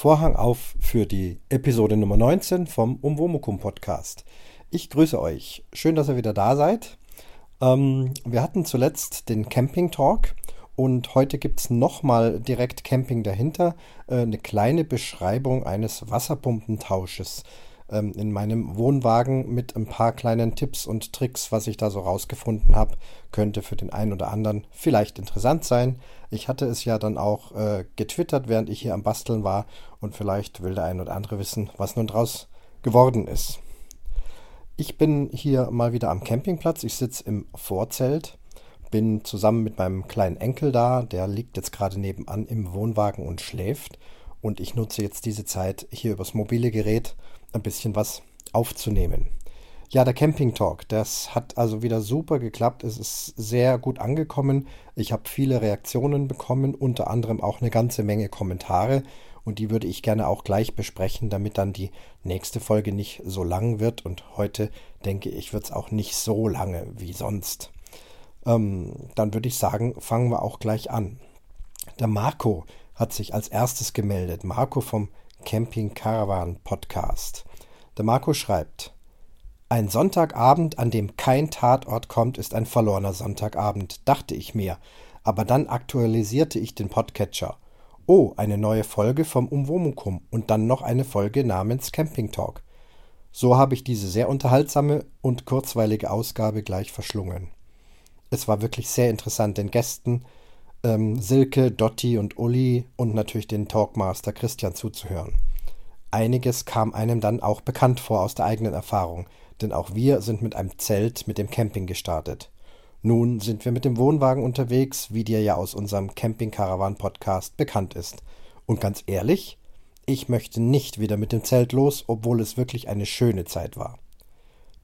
Vorhang auf für die Episode Nummer 19 vom Umwomukum Podcast. Ich grüße euch. Schön, dass ihr wieder da seid. Ähm, wir hatten zuletzt den Camping Talk und heute gibt es nochmal direkt Camping dahinter. Äh, eine kleine Beschreibung eines Wasserpumpentausches ähm, in meinem Wohnwagen mit ein paar kleinen Tipps und Tricks, was ich da so rausgefunden habe, könnte für den einen oder anderen vielleicht interessant sein. Ich hatte es ja dann auch äh, getwittert, während ich hier am Basteln war und vielleicht will der ein oder andere wissen, was nun draus geworden ist. Ich bin hier mal wieder am Campingplatz. Ich sitze im Vorzelt, bin zusammen mit meinem kleinen Enkel da. Der liegt jetzt gerade nebenan im Wohnwagen und schläft. Und ich nutze jetzt diese Zeit hier übers mobile Gerät ein bisschen was aufzunehmen. Ja, der Camping Talk, das hat also wieder super geklappt. Es ist sehr gut angekommen. Ich habe viele Reaktionen bekommen, unter anderem auch eine ganze Menge Kommentare. Und die würde ich gerne auch gleich besprechen, damit dann die nächste Folge nicht so lang wird. Und heute denke ich, wird es auch nicht so lange wie sonst. Ähm, dann würde ich sagen, fangen wir auch gleich an. Der Marco hat sich als erstes gemeldet. Marco vom Camping Caravan Podcast. Der Marco schreibt: Ein Sonntagabend, an dem kein Tatort kommt, ist ein verlorener Sonntagabend, dachte ich mir. Aber dann aktualisierte ich den Podcatcher. Oh, eine neue Folge vom Umwomukum und dann noch eine Folge namens Camping Talk. So habe ich diese sehr unterhaltsame und kurzweilige Ausgabe gleich verschlungen. Es war wirklich sehr interessant, den Gästen ähm, Silke, Dotti und Uli und natürlich den Talkmaster Christian zuzuhören. Einiges kam einem dann auch bekannt vor aus der eigenen Erfahrung, denn auch wir sind mit einem Zelt mit dem Camping gestartet. Nun sind wir mit dem Wohnwagen unterwegs, wie dir ja aus unserem Camping-Caravan-Podcast bekannt ist. Und ganz ehrlich, ich möchte nicht wieder mit dem Zelt los, obwohl es wirklich eine schöne Zeit war.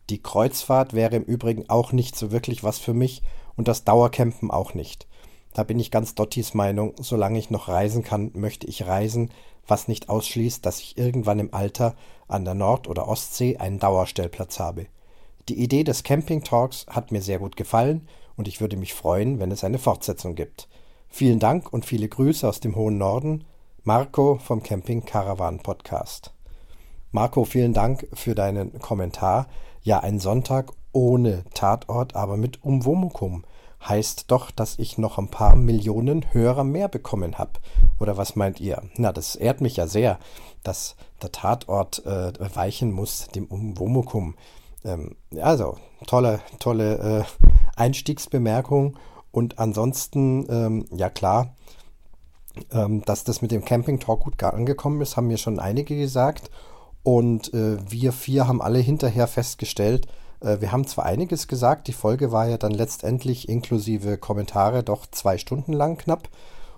Die Kreuzfahrt wäre im Übrigen auch nicht so wirklich was für mich und das Dauercampen auch nicht. Da bin ich ganz Dottis Meinung, solange ich noch reisen kann, möchte ich reisen, was nicht ausschließt, dass ich irgendwann im Alter an der Nord- oder Ostsee einen Dauerstellplatz habe. Die Idee des Camping Talks hat mir sehr gut gefallen und ich würde mich freuen, wenn es eine Fortsetzung gibt. Vielen Dank und viele Grüße aus dem hohen Norden. Marco vom Camping Caravan Podcast. Marco, vielen Dank für deinen Kommentar. Ja, ein Sonntag ohne Tatort, aber mit Umwomukum heißt doch, dass ich noch ein paar Millionen Hörer mehr bekommen habe. Oder was meint ihr? Na, das ehrt mich ja sehr, dass der Tatort äh, weichen muss, dem Umwomukum. Ähm, also, tolle, tolle äh, Einstiegsbemerkung. Und ansonsten, ähm, ja klar, ähm, dass das mit dem Camping Talk gut angekommen ist, haben mir schon einige gesagt. Und äh, wir vier haben alle hinterher festgestellt, wir haben zwar einiges gesagt, die Folge war ja dann letztendlich inklusive Kommentare doch zwei Stunden lang knapp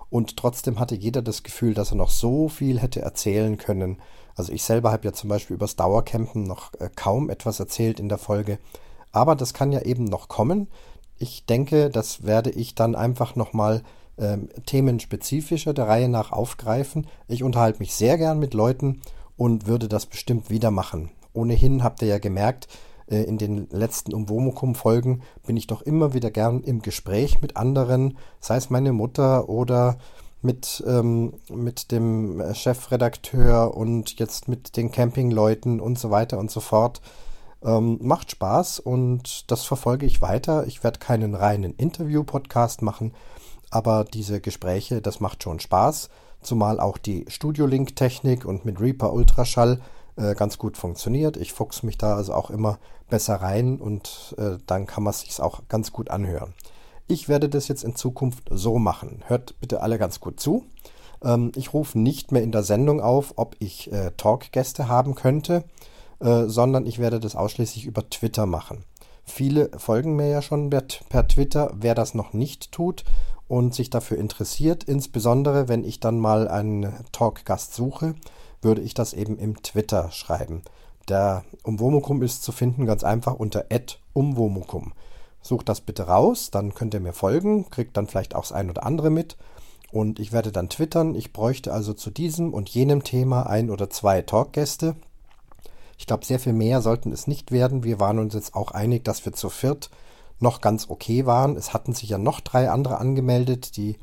und trotzdem hatte jeder das Gefühl, dass er noch so viel hätte erzählen können. Also ich selber habe ja zum Beispiel übers Dauercampen noch äh, kaum etwas erzählt in der Folge, aber das kann ja eben noch kommen. Ich denke, das werde ich dann einfach nochmal ähm, themenspezifischer der Reihe nach aufgreifen. Ich unterhalte mich sehr gern mit Leuten und würde das bestimmt wieder machen. Ohnehin habt ihr ja gemerkt, äh, in den letzten Umwomukum-Folgen bin ich doch immer wieder gern im Gespräch mit anderen, sei es meine Mutter oder mit, ähm, mit dem Chefredakteur und jetzt mit den Campingleuten und so weiter und so fort. Ähm, macht Spaß und das verfolge ich weiter. Ich werde keinen reinen Interview-Podcast machen, aber diese Gespräche, das macht schon Spaß. Zumal auch die Studio-Link-Technik und mit Reaper Ultraschall äh, ganz gut funktioniert. Ich fuchs mich da also auch immer besser rein und äh, dann kann man es sich auch ganz gut anhören. Ich werde das jetzt in Zukunft so machen. Hört bitte alle ganz gut zu. Ähm, ich rufe nicht mehr in der Sendung auf, ob ich äh, Talkgäste haben könnte, äh, sondern ich werde das ausschließlich über Twitter machen. Viele folgen mir ja schon per, per Twitter. Wer das noch nicht tut und sich dafür interessiert, insbesondere wenn ich dann mal einen Talkgast suche, würde ich das eben im Twitter schreiben. Der Umwomukum ist zu finden ganz einfach unter umwomukum. Sucht das bitte raus, dann könnt ihr mir folgen, kriegt dann vielleicht auch das ein oder andere mit. Und ich werde dann twittern. Ich bräuchte also zu diesem und jenem Thema ein oder zwei Talkgäste. Ich glaube, sehr viel mehr sollten es nicht werden. Wir waren uns jetzt auch einig, dass wir zu viert noch ganz okay waren. Es hatten sich ja noch drei andere angemeldet, die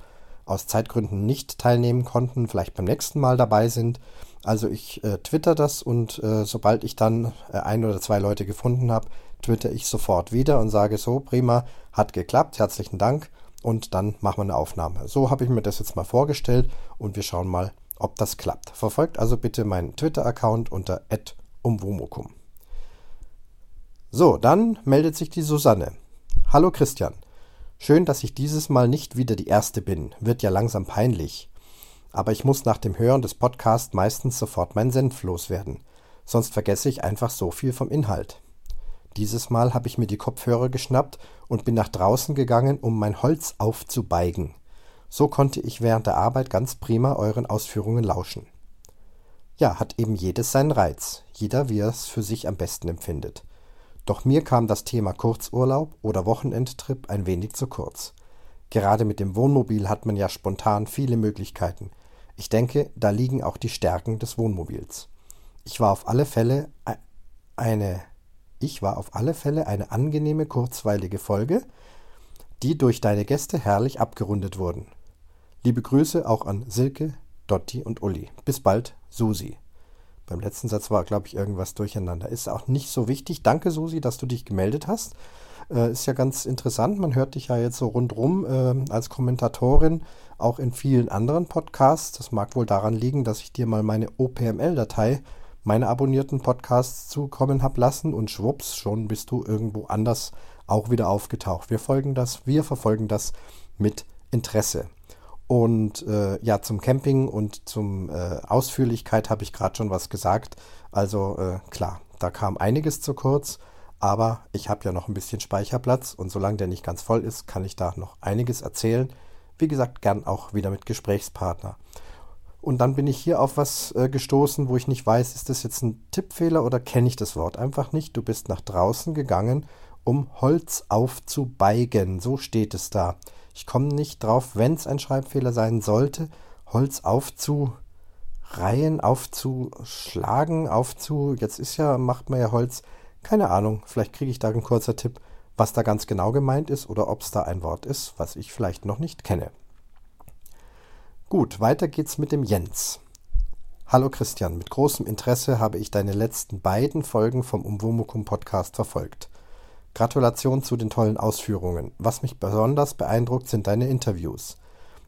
aus Zeitgründen nicht teilnehmen konnten, vielleicht beim nächsten Mal dabei sind. Also ich äh, twitter das und äh, sobald ich dann äh, ein oder zwei Leute gefunden habe, twitter ich sofort wieder und sage so, prima, hat geklappt, herzlichen Dank und dann machen wir eine Aufnahme. So habe ich mir das jetzt mal vorgestellt und wir schauen mal, ob das klappt. Verfolgt also bitte meinen Twitter-Account unter umwomukum. So, dann meldet sich die Susanne. Hallo Christian. Schön, dass ich dieses Mal nicht wieder die Erste bin. Wird ja langsam peinlich. Aber ich muss nach dem Hören des Podcasts meistens sofort meinen Senf loswerden. Sonst vergesse ich einfach so viel vom Inhalt. Dieses Mal habe ich mir die Kopfhörer geschnappt und bin nach draußen gegangen, um mein Holz aufzubeigen. So konnte ich während der Arbeit ganz prima euren Ausführungen lauschen. Ja, hat eben jedes seinen Reiz, jeder wie er es für sich am besten empfindet. Doch mir kam das Thema Kurzurlaub oder Wochenendtrip ein wenig zu kurz. Gerade mit dem Wohnmobil hat man ja spontan viele Möglichkeiten. Ich denke, da liegen auch die Stärken des Wohnmobils. Ich war auf alle Fälle eine ich war auf alle Fälle eine angenehme kurzweilige Folge, die durch deine Gäste herrlich abgerundet wurden. Liebe Grüße auch an Silke, Dotti und Uli. Bis bald, Susi. Beim letzten Satz war, glaube ich, irgendwas durcheinander. Ist auch nicht so wichtig. Danke, Susi, dass du dich gemeldet hast. Äh, ist ja ganz interessant. Man hört dich ja jetzt so rundrum äh, als Kommentatorin auch in vielen anderen Podcasts. Das mag wohl daran liegen, dass ich dir mal meine OPML-Datei, meine abonnierten Podcasts zukommen habe lassen und schwupps, schon bist du irgendwo anders auch wieder aufgetaucht. Wir folgen das, wir verfolgen das mit Interesse. Und äh, ja, zum Camping und zum äh, Ausführlichkeit habe ich gerade schon was gesagt. Also äh, klar, da kam einiges zu kurz, aber ich habe ja noch ein bisschen Speicherplatz und solange der nicht ganz voll ist, kann ich da noch einiges erzählen. Wie gesagt, gern auch wieder mit Gesprächspartner. Und dann bin ich hier auf was äh, gestoßen, wo ich nicht weiß, ist das jetzt ein Tippfehler oder kenne ich das Wort einfach nicht. Du bist nach draußen gegangen, um Holz aufzubeigen. So steht es da. Ich komme nicht drauf, wenn es ein Schreibfehler sein sollte, Holz aufzureihen, aufzuschlagen, aufzu. Jetzt ist ja, macht man ja Holz. Keine Ahnung, vielleicht kriege ich da einen kurzer Tipp, was da ganz genau gemeint ist oder ob es da ein Wort ist, was ich vielleicht noch nicht kenne. Gut, weiter geht's mit dem Jens. Hallo Christian, mit großem Interesse habe ich deine letzten beiden Folgen vom Umwomukum Podcast verfolgt. Gratulation zu den tollen Ausführungen. Was mich besonders beeindruckt, sind deine Interviews.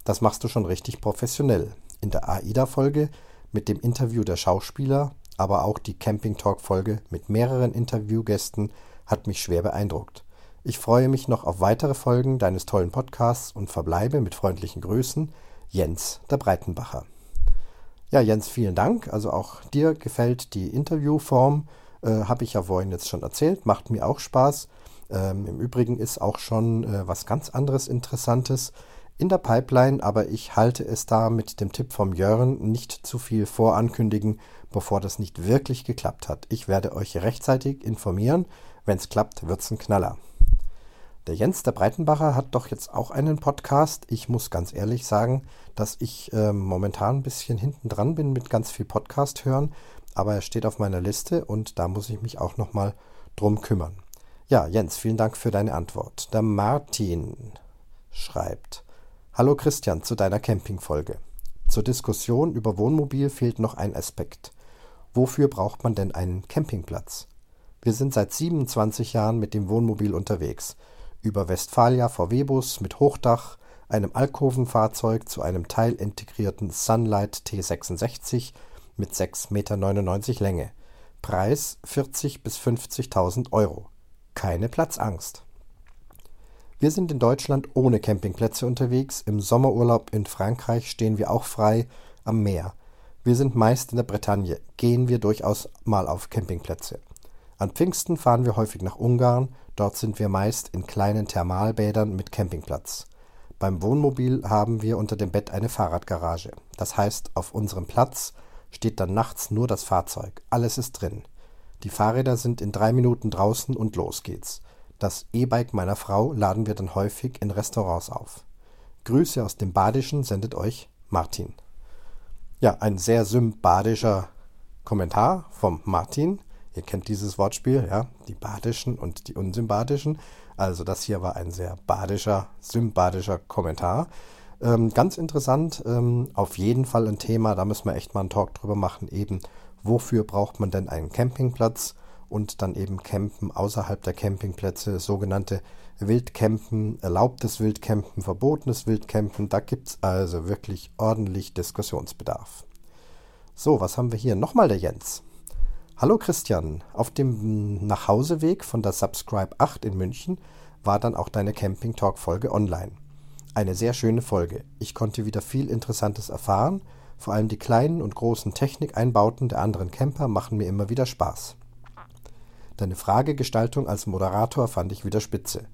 Das machst du schon richtig professionell. In der AIDA-Folge mit dem Interview der Schauspieler, aber auch die Camping Talk-Folge mit mehreren Interviewgästen hat mich schwer beeindruckt. Ich freue mich noch auf weitere Folgen deines tollen Podcasts und verbleibe mit freundlichen Grüßen Jens der Breitenbacher. Ja, Jens, vielen Dank. Also auch dir gefällt die Interviewform. Äh, Habe ich ja vorhin jetzt schon erzählt. Macht mir auch Spaß. Ähm, Im Übrigen ist auch schon äh, was ganz anderes Interessantes in der Pipeline, aber ich halte es da mit dem Tipp vom Jörn nicht zu viel vorankündigen, bevor das nicht wirklich geklappt hat. Ich werde euch rechtzeitig informieren. Wenn es klappt, wird's ein Knaller. Der Jens, der Breitenbacher, hat doch jetzt auch einen Podcast. Ich muss ganz ehrlich sagen, dass ich äh, momentan ein bisschen hinten dran bin mit ganz viel Podcast hören, aber er steht auf meiner Liste und da muss ich mich auch nochmal drum kümmern. Ja, Jens, vielen Dank für deine Antwort. Der Martin schreibt: Hallo Christian zu deiner Campingfolge. Zur Diskussion über Wohnmobil fehlt noch ein Aspekt. Wofür braucht man denn einen Campingplatz? Wir sind seit 27 Jahren mit dem Wohnmobil unterwegs. Über Westfalia VW-Bus mit Hochdach, einem Alkovenfahrzeug zu einem teilintegrierten Sunlight T66 mit 6,99 Meter Länge. Preis 40.000 bis 50.000 Euro keine Platzangst. Wir sind in Deutschland ohne Campingplätze unterwegs. Im Sommerurlaub in Frankreich stehen wir auch frei am Meer. Wir sind meist in der Bretagne, gehen wir durchaus mal auf Campingplätze. An Pfingsten fahren wir häufig nach Ungarn, dort sind wir meist in kleinen Thermalbädern mit Campingplatz. Beim Wohnmobil haben wir unter dem Bett eine Fahrradgarage. Das heißt, auf unserem Platz steht dann nachts nur das Fahrzeug. Alles ist drin. Die Fahrräder sind in drei Minuten draußen und los geht's. Das E-Bike meiner Frau laden wir dann häufig in Restaurants auf. Grüße aus dem Badischen sendet euch Martin. Ja, ein sehr sympathischer Kommentar vom Martin. Ihr kennt dieses Wortspiel, ja, die Badischen und die Unsympathischen. Also das hier war ein sehr badischer, sympathischer Kommentar. Ähm, ganz interessant, ähm, auf jeden Fall ein Thema, da müssen wir echt mal einen Talk drüber machen, eben wofür braucht man denn einen Campingplatz und dann eben Campen außerhalb der Campingplätze, sogenannte Wildcampen, erlaubtes Wildcampen, verbotenes Wildcampen, da gibt es also wirklich ordentlich Diskussionsbedarf. So, was haben wir hier? Nochmal der Jens. Hallo Christian, auf dem Nachhauseweg von der Subscribe 8 in München war dann auch deine Camping Talk Folge online. Eine sehr schöne Folge. Ich konnte wieder viel Interessantes erfahren. Vor allem die kleinen und großen Technikeinbauten der anderen Camper machen mir immer wieder Spaß. Deine Fragegestaltung als Moderator fand ich wieder spitze.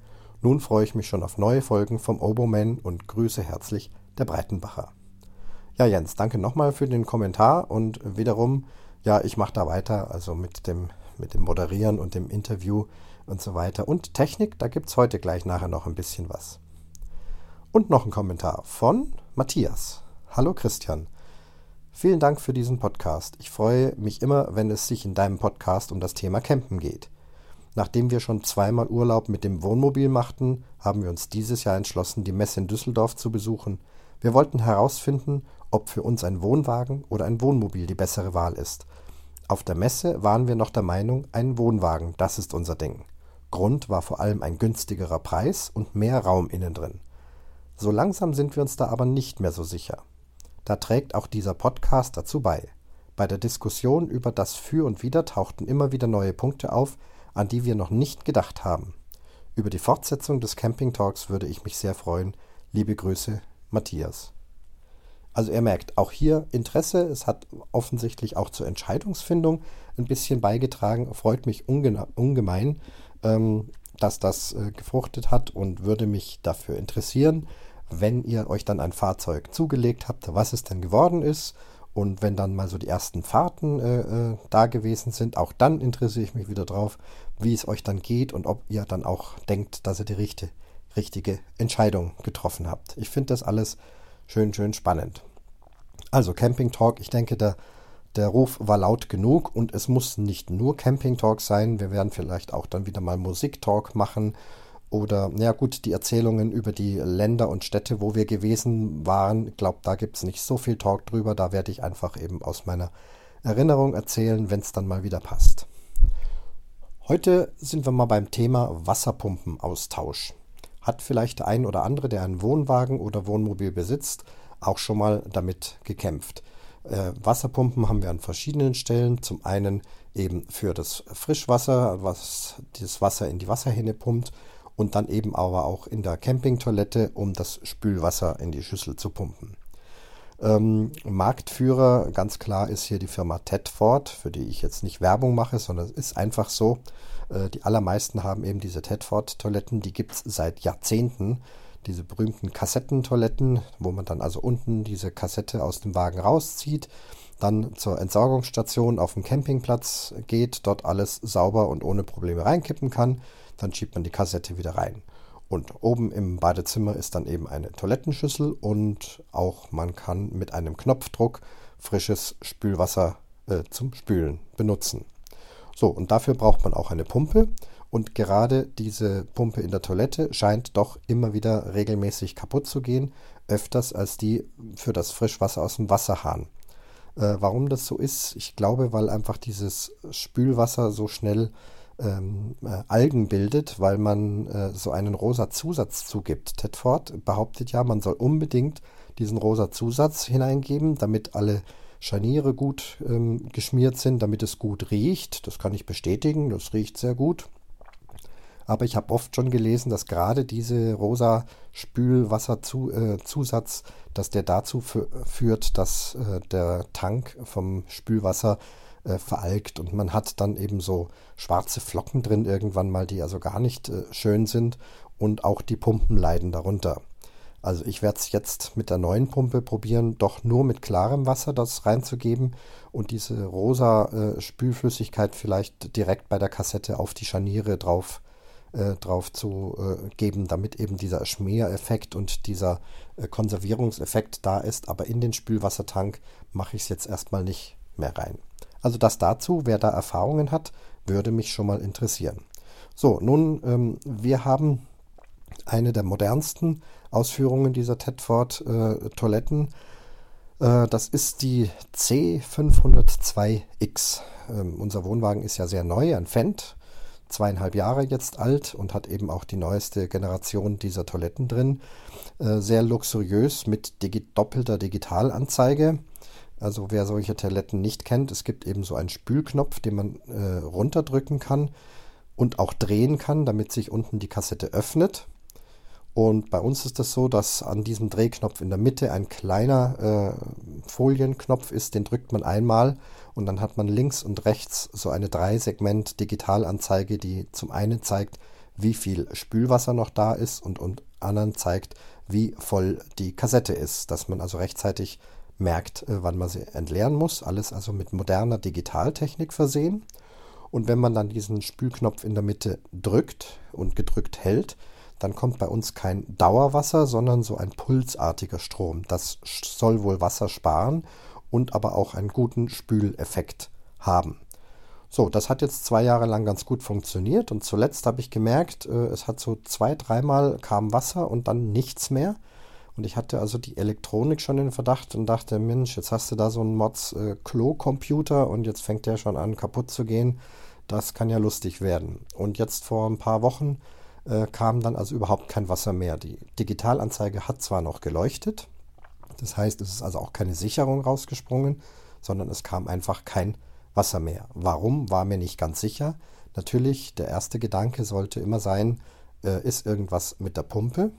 Nun freue ich mich schon auf neue Folgen vom Oboman und grüße herzlich der Breitenbacher. Ja, Jens, danke nochmal für den Kommentar und wiederum, ja, ich mache da weiter, also mit dem, mit dem Moderieren und dem Interview und so weiter. Und Technik, da gibt es heute gleich nachher noch ein bisschen was. Und noch ein Kommentar von Matthias. Hallo Christian. Vielen Dank für diesen Podcast. Ich freue mich immer, wenn es sich in deinem Podcast um das Thema Campen geht. Nachdem wir schon zweimal Urlaub mit dem Wohnmobil machten, haben wir uns dieses Jahr entschlossen, die Messe in Düsseldorf zu besuchen. Wir wollten herausfinden, ob für uns ein Wohnwagen oder ein Wohnmobil die bessere Wahl ist. Auf der Messe waren wir noch der Meinung, ein Wohnwagen, das ist unser Ding. Grund war vor allem ein günstigerer Preis und mehr Raum innen drin. So langsam sind wir uns da aber nicht mehr so sicher. Da trägt auch dieser Podcast dazu bei. Bei der Diskussion über das Für und Wider tauchten immer wieder neue Punkte auf, an die wir noch nicht gedacht haben. Über die Fortsetzung des Camping Talks würde ich mich sehr freuen. Liebe Grüße, Matthias. Also er merkt auch hier Interesse. Es hat offensichtlich auch zur Entscheidungsfindung ein bisschen beigetragen. Freut mich ungemein. Ähm, dass das äh, gefruchtet hat und würde mich dafür interessieren, wenn ihr euch dann ein Fahrzeug zugelegt habt, was es denn geworden ist. Und wenn dann mal so die ersten Fahrten äh, äh, da gewesen sind, auch dann interessiere ich mich wieder drauf, wie es euch dann geht und ob ihr dann auch denkt, dass ihr die richtige, richtige Entscheidung getroffen habt. Ich finde das alles schön, schön spannend. Also Camping Talk, ich denke, der der Ruf war laut genug und es muss nicht nur Camping Talk sein. Wir werden vielleicht auch dann wieder mal Musik Talk machen oder, ja gut, die Erzählungen über die Länder und Städte, wo wir gewesen waren. Ich glaube, da gibt es nicht so viel Talk drüber. Da werde ich einfach eben aus meiner Erinnerung erzählen, wenn es dann mal wieder passt. Heute sind wir mal beim Thema Wasserpumpenaustausch. Hat vielleicht der ein oder andere, der einen Wohnwagen oder Wohnmobil besitzt, auch schon mal damit gekämpft. Äh, Wasserpumpen haben wir an verschiedenen Stellen. Zum einen eben für das Frischwasser, was das Wasser in die Wasserhähne pumpt und dann eben aber auch in der Campingtoilette, um das Spülwasser in die Schüssel zu pumpen. Ähm, Marktführer, ganz klar, ist hier die Firma Tedford, für die ich jetzt nicht Werbung mache, sondern es ist einfach so. Äh, die allermeisten haben eben diese Tedford-Toiletten, die gibt es seit Jahrzehnten diese berühmten Kassettentoiletten, wo man dann also unten diese Kassette aus dem Wagen rauszieht, dann zur Entsorgungsstation auf dem Campingplatz geht, dort alles sauber und ohne Probleme reinkippen kann, dann schiebt man die Kassette wieder rein. Und oben im Badezimmer ist dann eben eine Toilettenschüssel und auch man kann mit einem Knopfdruck frisches Spülwasser äh, zum Spülen benutzen. So, und dafür braucht man auch eine Pumpe. Und gerade diese Pumpe in der Toilette scheint doch immer wieder regelmäßig kaputt zu gehen, öfters als die für das Frischwasser aus dem Wasserhahn. Äh, warum das so ist, ich glaube, weil einfach dieses Spülwasser so schnell ähm, äh, Algen bildet, weil man äh, so einen rosa Zusatz zugibt. Tedford behauptet ja, man soll unbedingt diesen rosa Zusatz hineingeben, damit alle Scharniere gut ähm, geschmiert sind, damit es gut riecht. Das kann ich bestätigen, das riecht sehr gut. Aber ich habe oft schon gelesen, dass gerade diese rosa Spülwasserzusatz, äh, dass der dazu führt, dass äh, der Tank vom Spülwasser äh, veralgt und man hat dann eben so schwarze Flocken drin irgendwann mal, die also gar nicht äh, schön sind und auch die Pumpen leiden darunter. Also ich werde es jetzt mit der neuen Pumpe probieren, doch nur mit klarem Wasser das reinzugeben und diese rosa äh, Spülflüssigkeit vielleicht direkt bei der Kassette auf die Scharniere drauf äh, drauf zu äh, geben, damit eben dieser Schmiereffekt und dieser äh, Konservierungseffekt da ist. Aber in den Spülwassertank mache ich es jetzt erstmal nicht mehr rein. Also das dazu, wer da Erfahrungen hat, würde mich schon mal interessieren. So, nun, ähm, wir haben eine der modernsten Ausführungen dieser Tedford äh. Äh, das ist die C502X. Ähm, unser Wohnwagen ist ja sehr neu, ein Fendt, zweieinhalb Jahre jetzt alt und hat eben auch die neueste Generation dieser Toiletten drin. Äh, sehr luxuriös mit digi doppelter Digitalanzeige. Also wer solche Toiletten nicht kennt, es gibt eben so einen Spülknopf, den man äh, runterdrücken kann und auch drehen kann, damit sich unten die Kassette öffnet. Und bei uns ist es das so, dass an diesem Drehknopf in der Mitte ein kleiner äh, Folienknopf ist, den drückt man einmal und dann hat man links und rechts so eine Dreisegment Digitalanzeige, die zum einen zeigt, wie viel Spülwasser noch da ist und und anderen zeigt, wie voll die Kassette ist, dass man also rechtzeitig merkt, äh, wann man sie entleeren muss. Alles also mit moderner Digitaltechnik versehen. Und wenn man dann diesen Spülknopf in der Mitte drückt und gedrückt hält, dann kommt bei uns kein Dauerwasser, sondern so ein pulsartiger Strom. Das soll wohl Wasser sparen und aber auch einen guten Spüleffekt haben. So, das hat jetzt zwei Jahre lang ganz gut funktioniert und zuletzt habe ich gemerkt, äh, es hat so zwei, dreimal kam Wasser und dann nichts mehr. Und ich hatte also die Elektronik schon in Verdacht und dachte, Mensch, jetzt hast du da so einen Mods äh, und jetzt fängt der schon an kaputt zu gehen. Das kann ja lustig werden. Und jetzt vor ein paar Wochen äh, kam dann also überhaupt kein Wasser mehr. Die Digitalanzeige hat zwar noch geleuchtet, das heißt, es ist also auch keine Sicherung rausgesprungen, sondern es kam einfach kein Wasser mehr. Warum, war mir nicht ganz sicher. Natürlich, der erste Gedanke sollte immer sein, äh, ist irgendwas mit der Pumpe.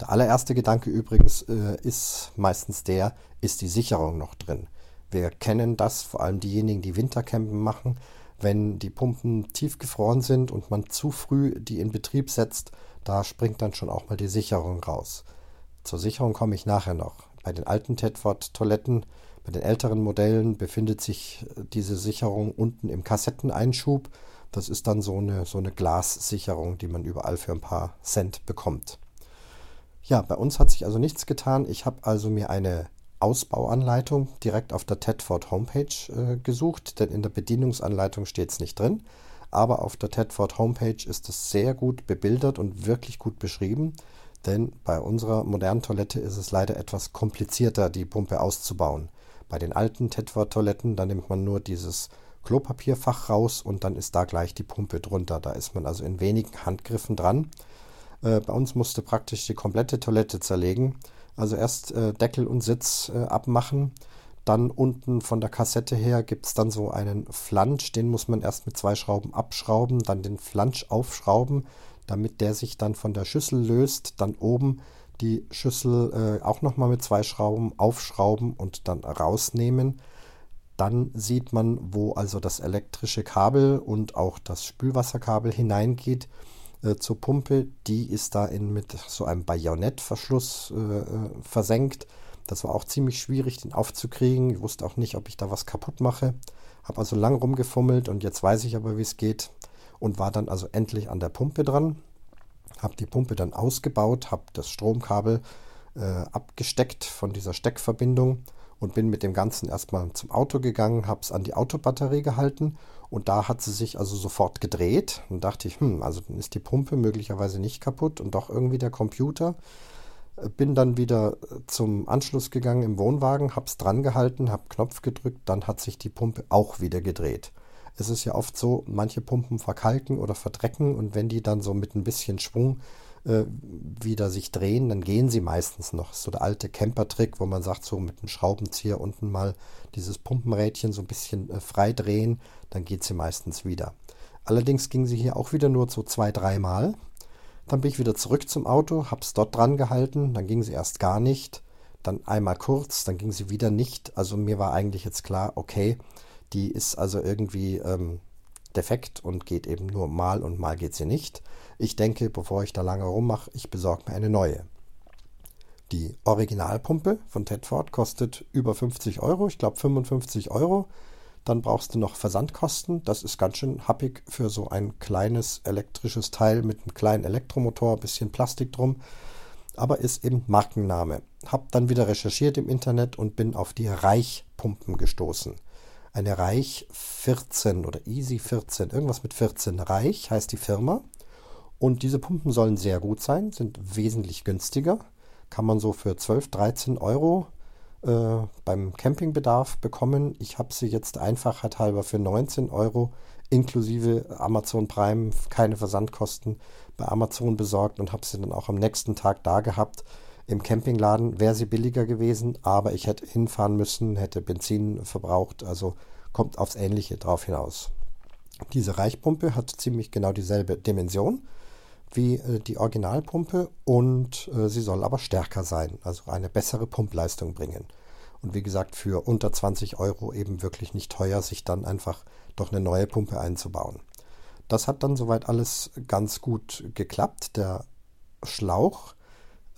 Der allererste Gedanke übrigens äh, ist meistens der, ist die Sicherung noch drin. Wir kennen das, vor allem diejenigen, die Wintercampen machen, wenn die Pumpen tiefgefroren sind und man zu früh die in Betrieb setzt, da springt dann schon auch mal die Sicherung raus. Zur Sicherung komme ich nachher noch. Bei den alten Tedford-Toiletten, bei den älteren Modellen befindet sich diese Sicherung unten im Kassetteneinschub. Das ist dann so eine, so eine Glassicherung, die man überall für ein paar Cent bekommt. Ja, bei uns hat sich also nichts getan. Ich habe also mir eine Ausbauanleitung direkt auf der Tedford Homepage äh, gesucht, denn in der Bedienungsanleitung steht es nicht drin. Aber auf der Tedford Homepage ist es sehr gut bebildert und wirklich gut beschrieben, denn bei unserer modernen Toilette ist es leider etwas komplizierter, die Pumpe auszubauen. Bei den alten Tedford Toiletten, da nimmt man nur dieses Klopapierfach raus und dann ist da gleich die Pumpe drunter. Da ist man also in wenigen Handgriffen dran. Äh, bei uns musste praktisch die komplette Toilette zerlegen also erst äh, Deckel und Sitz äh, abmachen. Dann unten von der Kassette her gibt es dann so einen Flansch, den muss man erst mit zwei Schrauben abschrauben, dann den Flansch aufschrauben, damit der sich dann von der Schüssel löst. Dann oben die Schüssel äh, auch nochmal mit zwei Schrauben aufschrauben und dann rausnehmen. Dann sieht man, wo also das elektrische Kabel und auch das Spülwasserkabel hineingeht äh, zur Pumpe. Die ist da in, mit so einem Bajonettverschluss äh, äh, versenkt. Das war auch ziemlich schwierig, den aufzukriegen. Ich wusste auch nicht, ob ich da was kaputt mache. Habe also lang rumgefummelt und jetzt weiß ich aber, wie es geht. Und war dann also endlich an der Pumpe dran. Habe die Pumpe dann ausgebaut, habe das Stromkabel äh, abgesteckt von dieser Steckverbindung und bin mit dem Ganzen erstmal zum Auto gegangen, habe es an die Autobatterie gehalten und da hat sie sich also sofort gedreht und dachte ich, hm, also dann ist die Pumpe möglicherweise nicht kaputt und doch irgendwie der Computer. Äh, bin dann wieder äh, zum Anschluss gegangen im Wohnwagen, habe es dran gehalten, habe Knopf gedrückt, dann hat sich die Pumpe auch wieder gedreht. Es ist ja oft so, manche Pumpen verkalken oder verdrecken und wenn die dann so mit ein bisschen Schwung äh, wieder sich drehen, dann gehen sie meistens noch. So der alte Camper-Trick, wo man sagt, so mit dem Schraubenzieher unten mal dieses Pumpenrädchen so ein bisschen äh, frei drehen, dann geht sie meistens wieder. Allerdings ging sie hier auch wieder nur so zwei, dreimal. Dann bin ich wieder zurück zum Auto, hab's dort dran gehalten, dann ging sie erst gar nicht, dann einmal kurz, dann ging sie wieder nicht. Also mir war eigentlich jetzt klar, okay, die ist also irgendwie ähm, defekt und geht eben nur mal und mal geht sie nicht. Ich denke, bevor ich da lange rummache, ich besorge mir eine neue. Die Originalpumpe von Tedford kostet über 50 Euro, ich glaube 55 Euro. Dann brauchst du noch Versandkosten. Das ist ganz schön happig für so ein kleines elektrisches Teil mit einem kleinen Elektromotor, bisschen Plastik drum. Aber ist eben Markenname. Hab dann wieder recherchiert im Internet und bin auf die Reichpumpen gestoßen eine Reich 14 oder Easy 14, irgendwas mit 14. Reich heißt die Firma. Und diese Pumpen sollen sehr gut sein, sind wesentlich günstiger. kann man so für 12, 13 Euro äh, beim Campingbedarf bekommen. Ich habe sie jetzt Einfachheit halber für 19 Euro inklusive Amazon Prime, keine Versandkosten bei Amazon besorgt und habe sie dann auch am nächsten Tag da gehabt. Im Campingladen wäre sie billiger gewesen, aber ich hätte hinfahren müssen, hätte Benzin verbraucht, also kommt aufs Ähnliche drauf hinaus. Diese Reichpumpe hat ziemlich genau dieselbe Dimension wie äh, die Originalpumpe und äh, sie soll aber stärker sein, also eine bessere Pumpleistung bringen. Und wie gesagt, für unter 20 Euro eben wirklich nicht teuer, sich dann einfach doch eine neue Pumpe einzubauen. Das hat dann soweit alles ganz gut geklappt. Der Schlauch,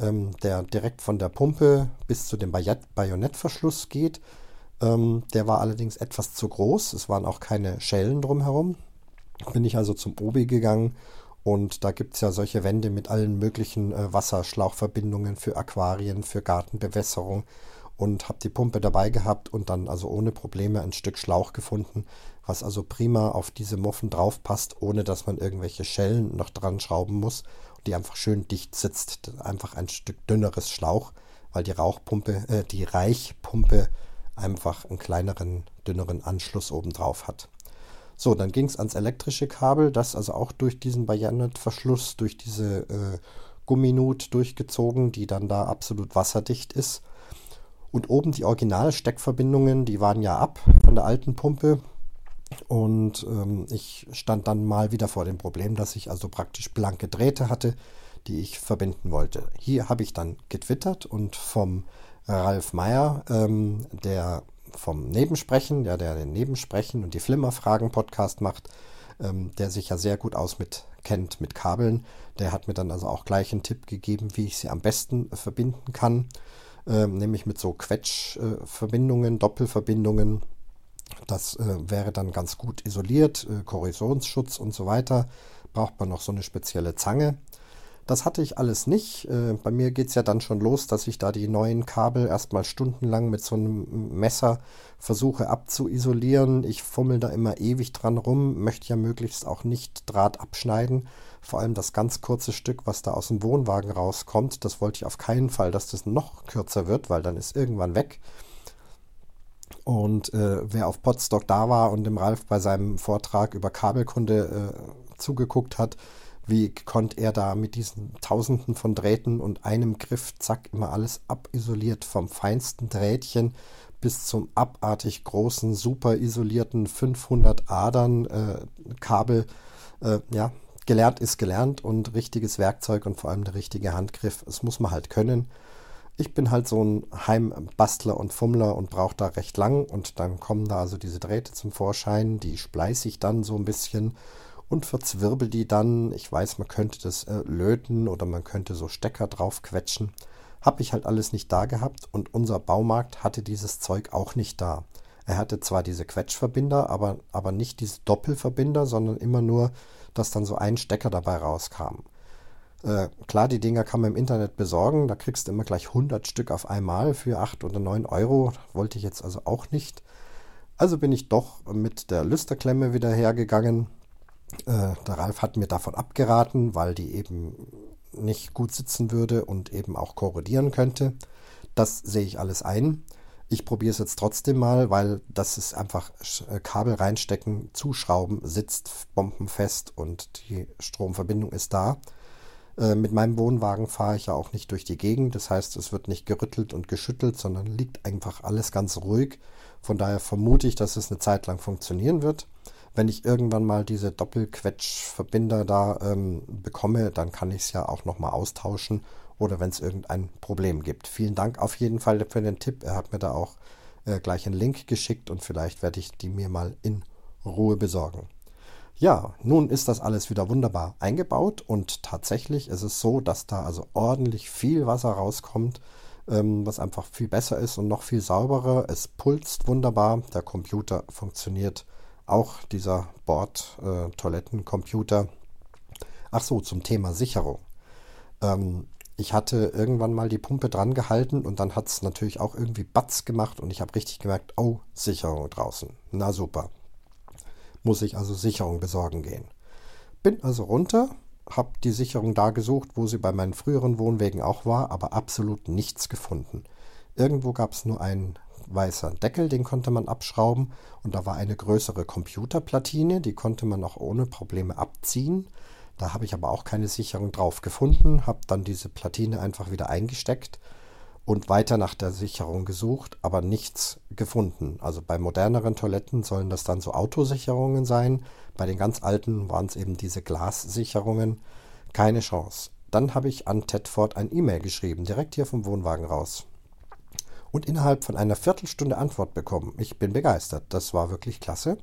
der direkt von der Pumpe bis zu dem Bajonettverschluss geht, ähm, der war allerdings etwas zu groß. Es waren auch keine Schellen drumherum. Bin ich also zum Obi gegangen und da gibt es ja solche Wände mit allen möglichen äh, Wasserschlauchverbindungen für Aquarien, für Gartenbewässerung und habe die Pumpe dabei gehabt und dann also ohne Probleme ein Stück Schlauch gefunden, was also prima auf diese Muffen drauf passt, ohne dass man irgendwelche Schellen noch dran schrauben muss, die einfach schön dicht sitzt. Einfach ein Stück dünneres Schlauch, weil die Rauchpumpe, äh, die Reichpumpe einfach einen kleineren, dünneren Anschluss oben drauf hat. So, dann ging es ans elektrische Kabel, das also auch durch diesen Bajonettverschluss, durch diese äh, Gumminut durchgezogen, die dann da absolut wasserdicht ist. Und oben die Original-Steckverbindungen, die waren ja ab von der alten Pumpe. Und ähm, ich stand dann mal wieder vor dem Problem, dass ich also praktisch blanke Drähte hatte, die ich verbinden wollte. Hier habe ich dann getwittert und vom Ralf Meyer, ähm, der vom Nebensprechen, ja, der den Nebensprechen und die Flimmerfragen-Podcast macht, ähm, der sich ja sehr gut aus mit kennt mit Kabeln. Der hat mir dann also auch gleich einen Tipp gegeben, wie ich sie am besten verbinden kann, nämlich mit so Quetschverbindungen, äh, Doppelverbindungen. Das äh, wäre dann ganz gut isoliert, äh, Korrosionsschutz und so weiter. Braucht man noch so eine spezielle Zange. Das hatte ich alles nicht. Äh, bei mir geht es ja dann schon los, dass ich da die neuen Kabel erstmal stundenlang mit so einem Messer versuche abzuisolieren. Ich fummel da immer ewig dran rum, möchte ja möglichst auch nicht Draht abschneiden. Vor allem das ganz kurze Stück, was da aus dem Wohnwagen rauskommt, das wollte ich auf keinen Fall, dass das noch kürzer wird, weil dann ist irgendwann weg. Und äh, wer auf Podstock da war und dem Ralf bei seinem Vortrag über Kabelkunde äh, zugeguckt hat, wie konnte er da mit diesen Tausenden von Drähten und einem Griff, zack, immer alles abisoliert, vom feinsten Drähtchen bis zum abartig großen, super isolierten 500 Adern äh, Kabel. Äh, ja, gelernt ist gelernt und richtiges Werkzeug und vor allem der richtige Handgriff, das muss man halt können. Ich bin halt so ein Heimbastler und Fummler und brauche da recht lang und dann kommen da also diese Drähte zum Vorschein, die spleiße ich dann so ein bisschen und verzwirbel die dann. Ich weiß, man könnte das äh, löten oder man könnte so Stecker drauf quetschen. Hab ich halt alles nicht da gehabt und unser Baumarkt hatte dieses Zeug auch nicht da. Er hatte zwar diese Quetschverbinder, aber, aber nicht diese Doppelverbinder, sondern immer nur, dass dann so ein Stecker dabei rauskam. Äh, klar, die Dinger kann man im Internet besorgen, da kriegst du immer gleich 100 Stück auf einmal für 8 oder 9 Euro. Wollte ich jetzt also auch nicht. Also bin ich doch mit der Lüsterklemme wieder hergegangen, äh, der Ralf hat mir davon abgeraten, weil die eben nicht gut sitzen würde und eben auch korrodieren könnte. Das sehe ich alles ein. Ich probiere es jetzt trotzdem mal, weil das ist einfach äh, Kabel reinstecken, zuschrauben, sitzt bombenfest und die Stromverbindung ist da. Äh, mit meinem Wohnwagen fahre ich ja auch nicht durch die Gegend. Das heißt, es wird nicht gerüttelt und geschüttelt, sondern liegt einfach alles ganz ruhig. Von daher vermute ich, dass es eine Zeit lang funktionieren wird wenn ich irgendwann mal diese Doppelquetschverbinder da ähm, bekomme, dann kann ich es ja auch nochmal austauschen oder wenn es irgendein Problem gibt. Vielen Dank auf jeden Fall für den Tipp. Er hat mir da auch äh, gleich einen Link geschickt und vielleicht werde ich die mir mal in Ruhe besorgen. Ja, nun ist das alles wieder wunderbar eingebaut und tatsächlich ist es so, dass da also ordentlich viel Wasser rauskommt, ähm, was einfach viel besser ist und noch viel sauberer. Es pulst wunderbar, der Computer funktioniert auch dieser Bord-Toilettencomputer. Äh, Ach so, zum Thema Sicherung. Ähm, ich hatte irgendwann mal die Pumpe dran gehalten und dann hat es natürlich auch irgendwie Batz gemacht und ich habe richtig gemerkt, oh, Sicherung draußen. Na super. Muss ich also Sicherung besorgen gehen. Bin also runter, habe die Sicherung da gesucht, wo sie bei meinen früheren Wohnwegen auch war, aber absolut nichts gefunden. Irgendwo gab es nur einen weißer Deckel, den konnte man abschrauben und da war eine größere Computerplatine, die konnte man auch ohne Probleme abziehen. Da habe ich aber auch keine Sicherung drauf gefunden, habe dann diese Platine einfach wieder eingesteckt und weiter nach der Sicherung gesucht, aber nichts gefunden. Also bei moderneren Toiletten sollen das dann so Autosicherungen sein. Bei den ganz alten waren es eben diese Glassicherungen. Keine Chance. Dann habe ich an Tedford ein E-Mail geschrieben, direkt hier vom Wohnwagen raus und innerhalb von einer Viertelstunde Antwort bekommen. Ich bin begeistert. Das war wirklich klasse.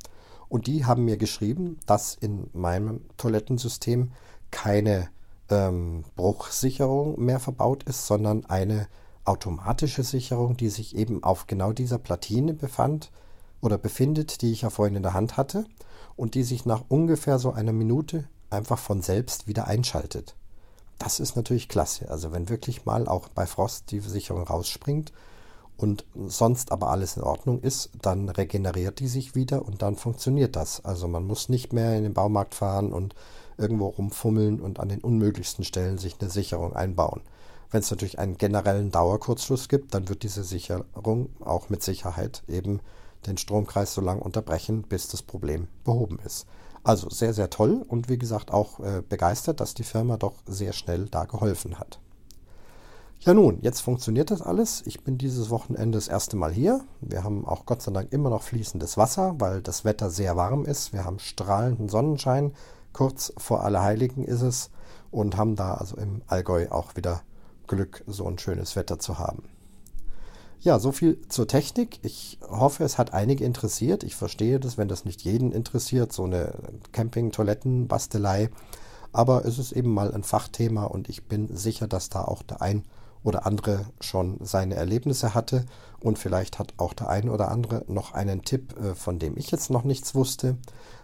Und die haben mir geschrieben, dass in meinem Toilettensystem keine ähm, Bruchsicherung mehr verbaut ist, sondern eine automatische Sicherung, die sich eben auf genau dieser Platine befand oder befindet, die ich ja vorhin in der Hand hatte und die sich nach ungefähr so einer Minute einfach von selbst wieder einschaltet. Das ist natürlich klasse. Also wenn wirklich mal auch bei Frost die Sicherung rausspringt, und sonst aber alles in Ordnung ist, dann regeneriert die sich wieder und dann funktioniert das. Also man muss nicht mehr in den Baumarkt fahren und irgendwo rumfummeln und an den unmöglichsten Stellen sich eine Sicherung einbauen. Wenn es natürlich einen generellen Dauerkurzschluss gibt, dann wird diese Sicherung auch mit Sicherheit eben den Stromkreis so lange unterbrechen, bis das Problem behoben ist. Also sehr, sehr toll und wie gesagt auch äh, begeistert, dass die Firma doch sehr schnell da geholfen hat. Ja nun, jetzt funktioniert das alles. Ich bin dieses Wochenende das erste Mal hier. Wir haben auch Gott sei Dank immer noch fließendes Wasser, weil das Wetter sehr warm ist. Wir haben strahlenden Sonnenschein. Kurz vor Allerheiligen ist es und haben da also im Allgäu auch wieder Glück, so ein schönes Wetter zu haben. Ja, so viel zur Technik. Ich hoffe, es hat einige interessiert. Ich verstehe das, wenn das nicht jeden interessiert, so eine Camping-Toiletten-Bastelei. Aber es ist eben mal ein Fachthema und ich bin sicher, dass da auch der ein oder andere schon seine Erlebnisse hatte und vielleicht hat auch der ein oder andere noch einen Tipp, äh, von dem ich jetzt noch nichts wusste.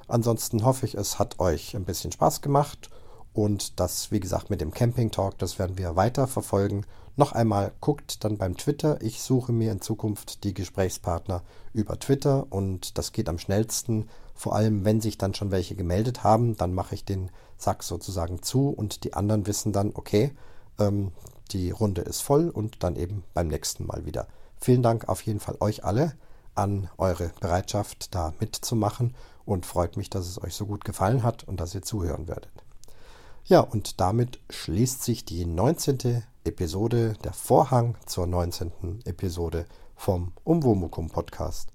Ansonsten hoffe ich, es hat euch ein bisschen Spaß gemacht und das, wie gesagt, mit dem Camping Talk, das werden wir weiter verfolgen. Noch einmal guckt dann beim Twitter. Ich suche mir in Zukunft die Gesprächspartner über Twitter und das geht am schnellsten. Vor allem, wenn sich dann schon welche gemeldet haben, dann mache ich den Sack sozusagen zu und die anderen wissen dann, okay, ähm, die Runde ist voll und dann eben beim nächsten Mal wieder. Vielen Dank auf jeden Fall euch alle an eure Bereitschaft, da mitzumachen und freut mich, dass es euch so gut gefallen hat und dass ihr zuhören werdet. Ja, und damit schließt sich die 19. Episode, der Vorhang zur 19. Episode vom Umwomukum Podcast.